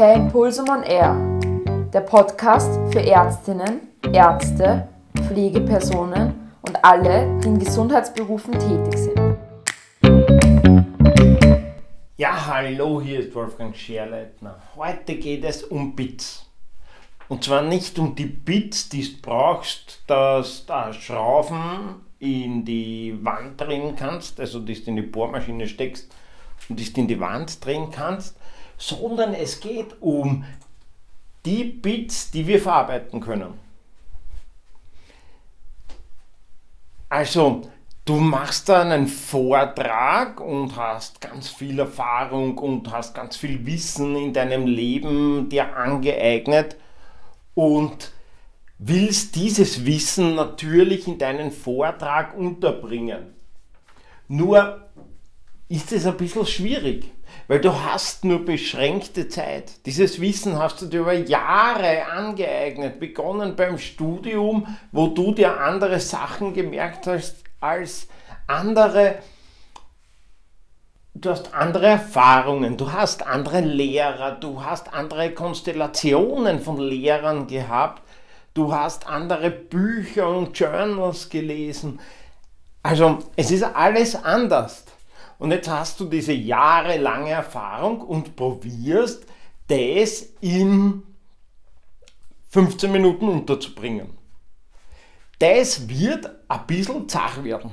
Per Impulsum on Air, der Podcast für Ärztinnen, Ärzte, Pflegepersonen und alle, die in Gesundheitsberufen tätig sind. Ja, hallo, hier ist Wolfgang Scherleitner. Heute geht es um Bits. Und zwar nicht um die Bits, die du brauchst, dass du Schrauben in die Wand drehen kannst, also dass du in die Bohrmaschine steckst und dass du in die Wand drehen kannst, sondern es geht um die Bits, die wir verarbeiten können. Also, du machst da einen Vortrag und hast ganz viel Erfahrung und hast ganz viel Wissen in deinem Leben dir angeeignet und willst dieses Wissen natürlich in deinen Vortrag unterbringen. Nur ist es ein bisschen schwierig, weil du hast nur beschränkte Zeit. Dieses Wissen hast du dir über Jahre angeeignet, begonnen beim Studium, wo du dir andere Sachen gemerkt hast als andere. Du hast andere Erfahrungen, du hast andere Lehrer, du hast andere Konstellationen von Lehrern gehabt, du hast andere Bücher und Journals gelesen. Also es ist alles anders. Und jetzt hast du diese jahrelange Erfahrung und probierst das in 15 Minuten unterzubringen. Das wird ein bisschen zach werden.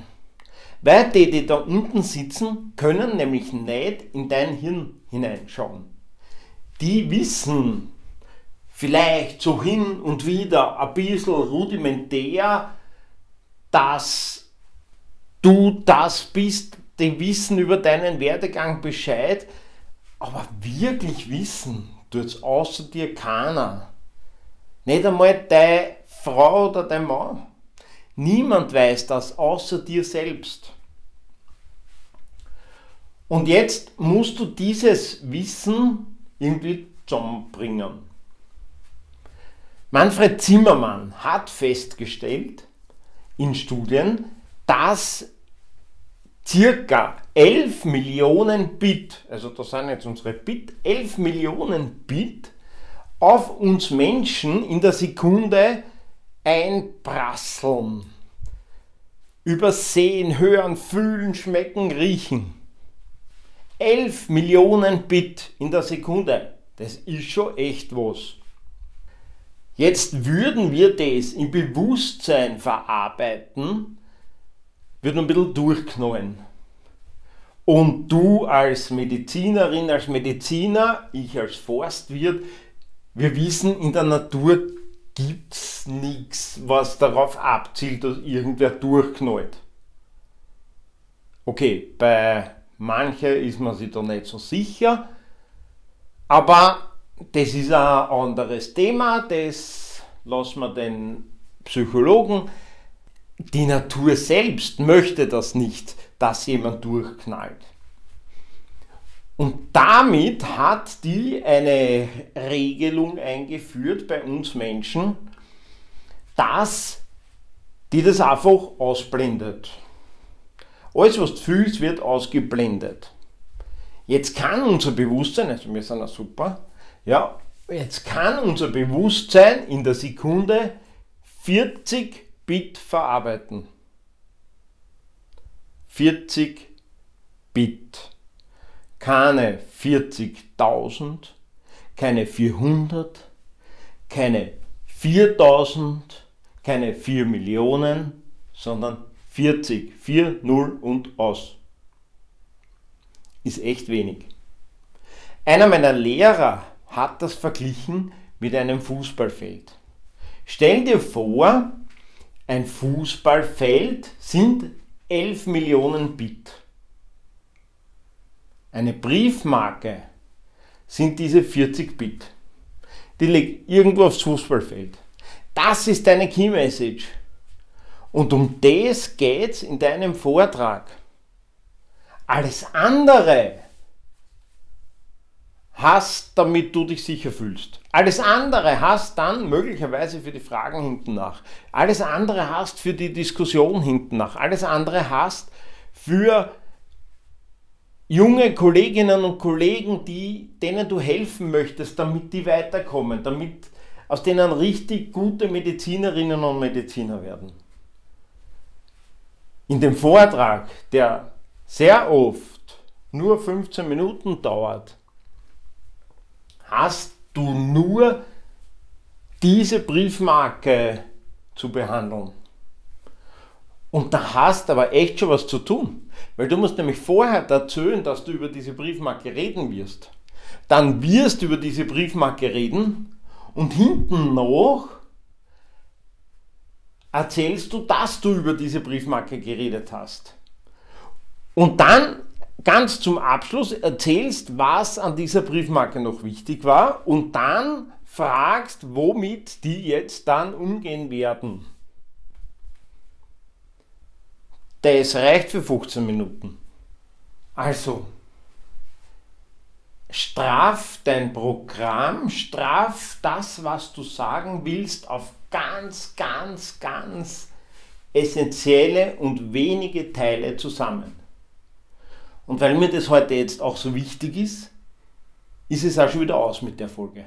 Weil die, die da unten sitzen, können nämlich nicht in dein Hirn hineinschauen. Die wissen vielleicht so hin und wieder ein bisschen rudimentär, dass du das bist, die wissen über deinen Werdegang Bescheid, aber wirklich wissen tut es außer dir keiner. Nicht einmal deine Frau oder dein Mann. Niemand weiß das außer dir selbst. Und jetzt musst du dieses Wissen irgendwie zusammenbringen. Manfred Zimmermann hat festgestellt in Studien, dass circa 11 Millionen Bit, also das sind jetzt unsere Bit, 11 Millionen Bit auf uns Menschen in der Sekunde einprasseln. Übersehen, hören, fühlen, schmecken, riechen. 11 Millionen Bit in der Sekunde. Das ist schon echt was. Jetzt würden wir das im Bewusstsein verarbeiten, wird ein bisschen durchknallen. Und du als Medizinerin, als Mediziner, ich als Forstwirt, wir wissen, in der Natur gibt es nichts, was darauf abzielt, dass irgendwer durchknallt. Okay, bei manchen ist man sich da nicht so sicher, aber das ist ein anderes Thema, das lassen wir den Psychologen die Natur selbst möchte das nicht, dass jemand durchknallt. Und damit hat die eine Regelung eingeführt bei uns Menschen, dass die das einfach ausblendet. Alles, was du fühlst, wird ausgeblendet. Jetzt kann unser Bewusstsein, also wir sind ja super, ja, jetzt kann unser Bewusstsein in der Sekunde 40 Bit verarbeiten. 40 Bit. Keine 40.000, keine 400, keine 4000, keine 4 Millionen, sondern 40. 4, 0 und aus. Ist echt wenig. Einer meiner Lehrer hat das verglichen mit einem Fußballfeld. Stell dir vor, ein Fußballfeld sind 11 Millionen Bit. Eine Briefmarke sind diese 40 Bit. Die liegt irgendwo aufs Fußballfeld. Das ist deine Key Message. Und um das geht es in deinem Vortrag. Alles andere hast, damit du dich sicher fühlst. Alles andere hast dann möglicherweise für die Fragen hinten nach. Alles andere hast für die Diskussion hinten nach. Alles andere hast für junge Kolleginnen und Kollegen, die, denen du helfen möchtest, damit die weiterkommen, damit aus denen richtig gute Medizinerinnen und Mediziner werden. In dem Vortrag, der sehr oft nur 15 Minuten dauert, hast du nur diese Briefmarke zu behandeln. Und da hast aber echt schon was zu tun. Weil du musst nämlich vorher erzählen, dass du über diese Briefmarke reden wirst. Dann wirst du über diese Briefmarke reden und hinten noch erzählst du, dass du über diese Briefmarke geredet hast. Und dann ganz zum Abschluss erzählst, was an dieser Briefmarke noch wichtig war und dann fragst, womit die jetzt dann umgehen werden. Das reicht für 15 Minuten. Also, straf dein Programm, straf das, was du sagen willst, auf ganz, ganz, ganz essentielle und wenige Teile zusammen. Und weil mir das heute jetzt auch so wichtig ist, ist es auch schon wieder aus mit der Folge.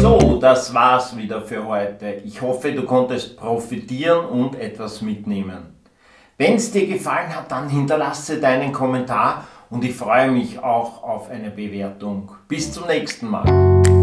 So, das war's wieder für heute. Ich hoffe, du konntest profitieren und etwas mitnehmen. Wenn es dir gefallen hat, dann hinterlasse deinen Kommentar und ich freue mich auch auf eine Bewertung. Bis zum nächsten Mal.